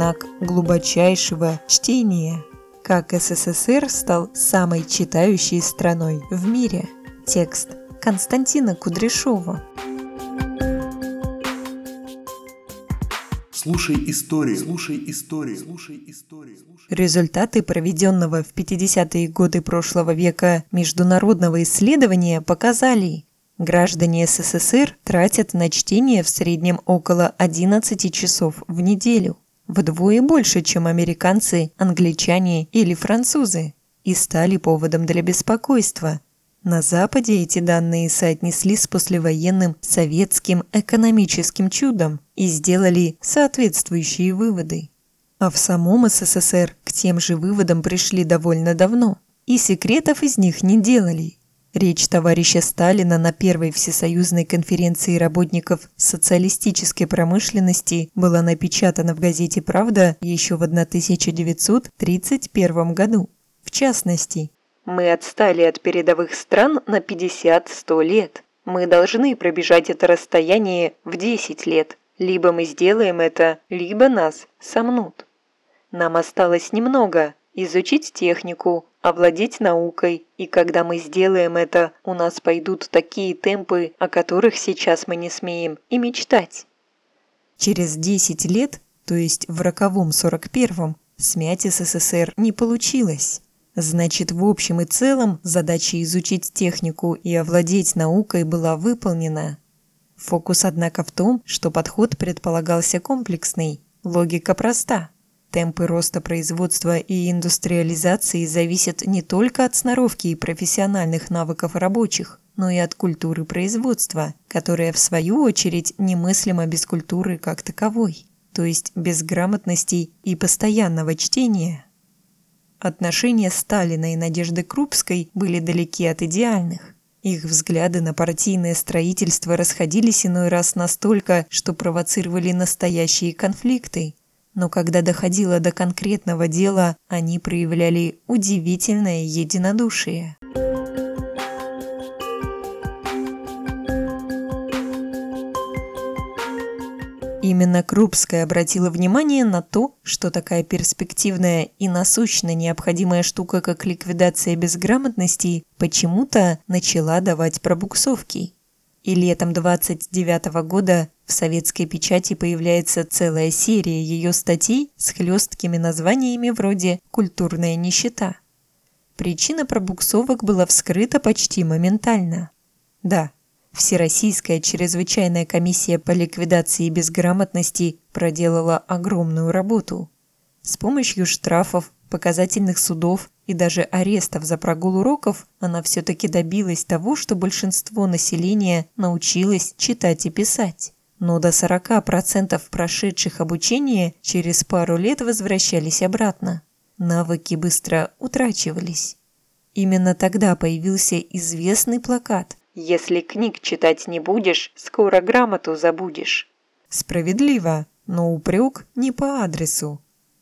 знак глубочайшего чтения. Как СССР стал самой читающей страной в мире. Текст Константина Кудряшова. Слушай истории, слушай истории, слушай истории. Результаты проведенного в 50-е годы прошлого века международного исследования показали, граждане СССР тратят на чтение в среднем около 11 часов в неделю, вдвое больше, чем американцы, англичане или французы, и стали поводом для беспокойства – на Западе эти данные соотнесли с послевоенным советским экономическим чудом и сделали соответствующие выводы. А в самом СССР к тем же выводам пришли довольно давно, и секретов из них не делали. Речь товарища Сталина на Первой Всесоюзной конференции работников социалистической промышленности была напечатана в газете «Правда» еще в 1931 году. В частности, мы отстали от передовых стран на 50-100 лет. Мы должны пробежать это расстояние в 10 лет. Либо мы сделаем это, либо нас сомнут. Нам осталось немного – изучить технику, овладеть наукой, и когда мы сделаем это, у нас пойдут такие темпы, о которых сейчас мы не смеем и мечтать. Через 10 лет, то есть в роковом 41-м, смять СССР не получилось. Значит, в общем и целом задача изучить технику и овладеть наукой была выполнена. Фокус, однако, в том, что подход предполагался комплексный. Логика проста. Темпы роста производства и индустриализации зависят не только от сноровки и профессиональных навыков рабочих, но и от культуры производства, которая, в свою очередь, немыслима без культуры как таковой, то есть без грамотности и постоянного чтения. Отношения Сталина и Надежды Крупской были далеки от идеальных. Их взгляды на партийное строительство расходились иной раз настолько, что провоцировали настоящие конфликты. Но когда доходило до конкретного дела, они проявляли удивительное единодушие. Именно Крупская обратила внимание на то, что такая перспективная и насущно необходимая штука, как ликвидация безграмотности, почему-то начала давать пробуксовки. И летом 29 -го года в советской печати появляется целая серия ее статей с хлесткими названиями вроде «Культурная нищета». Причина пробуксовок была вскрыта почти моментально. Да, Всероссийская чрезвычайная комиссия по ликвидации безграмотности проделала огромную работу. С помощью штрафов, показательных судов и даже арестов за прогул уроков она все-таки добилась того, что большинство населения научилось читать и писать. Но до 40% прошедших обучение через пару лет возвращались обратно. Навыки быстро утрачивались. Именно тогда появился известный плакат если книг читать не будешь, скоро грамоту забудешь. Справедливо, но упрек не по адресу.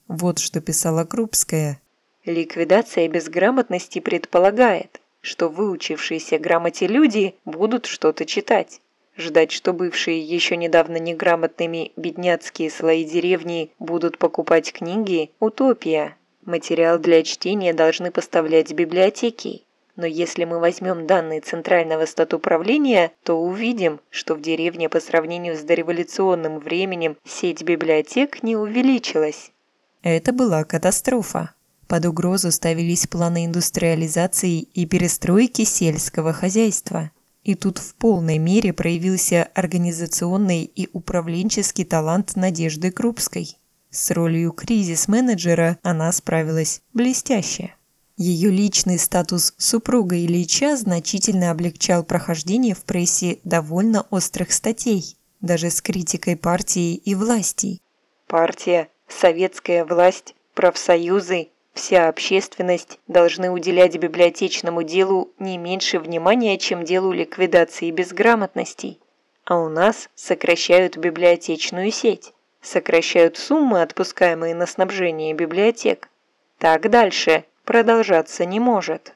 Вот что писала Крупская. Ликвидация безграмотности предполагает, что выучившиеся грамоте люди будут что-то читать. Ждать, что бывшие еще недавно неграмотными бедняцкие слои деревни будут покупать книги – утопия. Материал для чтения должны поставлять библиотеки. Но если мы возьмем данные Центрального статуправления, то увидим, что в деревне по сравнению с дореволюционным временем сеть библиотек не увеличилась. Это была катастрофа. Под угрозу ставились планы индустриализации и перестройки сельского хозяйства. И тут в полной мере проявился организационный и управленческий талант Надежды Крупской. С ролью кризис-менеджера она справилась блестяще. Ее личный статус супруга Ильича значительно облегчал прохождение в прессе довольно острых статей, даже с критикой партии и власти. Партия, советская власть, профсоюзы, вся общественность должны уделять библиотечному делу не меньше внимания, чем делу ликвидации безграмотностей. А у нас сокращают библиотечную сеть, сокращают суммы, отпускаемые на снабжение библиотек. Так дальше продолжаться не может.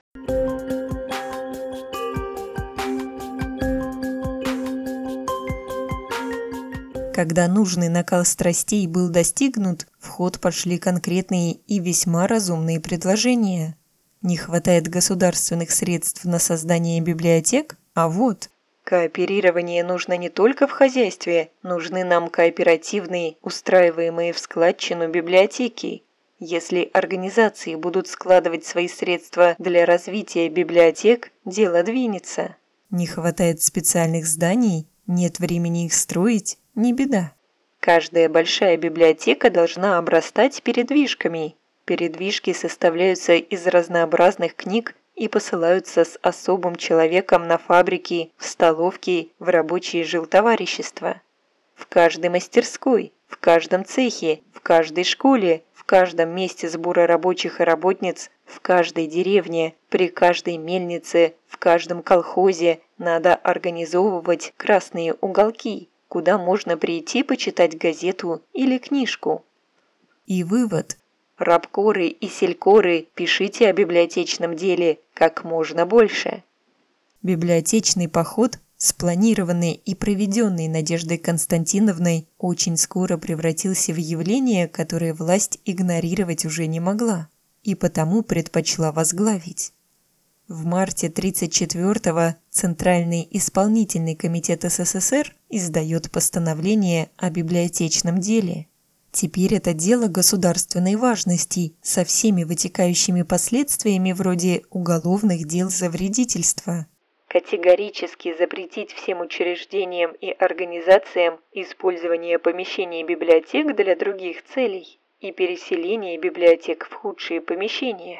Когда нужный накал страстей был достигнут, ход пошли конкретные и весьма разумные предложения. Не хватает государственных средств на создание библиотек, а вот Кооперирование нужно не только в хозяйстве, нужны нам кооперативные, устраиваемые в складчину библиотеки. Если организации будут складывать свои средства для развития библиотек, дело двинется. Не хватает специальных зданий, нет времени их строить, не беда. Каждая большая библиотека должна обрастать передвижками. Передвижки составляются из разнообразных книг и посылаются с особым человеком на фабрики, в столовки, в рабочие жилтоварищества. В каждой мастерской, в каждом цехе, в каждой школе, в каждом месте сбора рабочих и работниц, в каждой деревне, при каждой мельнице, в каждом колхозе надо организовывать красные уголки, куда можно прийти почитать газету или книжку. И вывод. Рабкоры и селькоры, пишите о библиотечном деле как можно больше. Библиотечный поход, спланированный и проведенный Надеждой Константиновной, очень скоро превратился в явление, которое власть игнорировать уже не могла, и потому предпочла возглавить. В марте 1934-го Центральный исполнительный комитет СССР издает постановление о библиотечном деле – Теперь это дело государственной важности со всеми вытекающими последствиями вроде уголовных дел за вредительство. Категорически запретить всем учреждениям и организациям использование помещений библиотек для других целей и переселение библиотек в худшие помещения.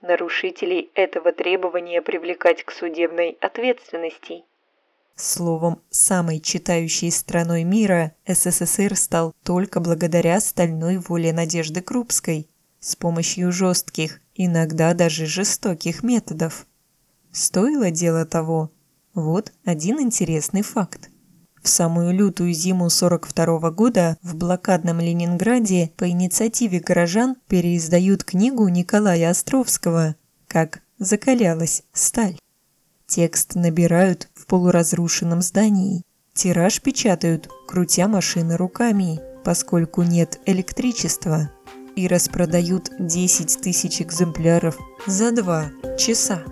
Нарушителей этого требования привлекать к судебной ответственности. Словом, самой читающей страной мира СССР стал только благодаря стальной воле Надежды Крупской, с помощью жестких, иногда даже жестоких методов. Стоило дело того? Вот один интересный факт. В самую лютую зиму 42 -го года в блокадном Ленинграде по инициативе горожан переиздают книгу Николая Островского «Как закалялась сталь». Текст набирают в полуразрушенном здании. Тираж печатают, крутя машины руками, поскольку нет электричества. И распродают 10 тысяч экземпляров за два часа.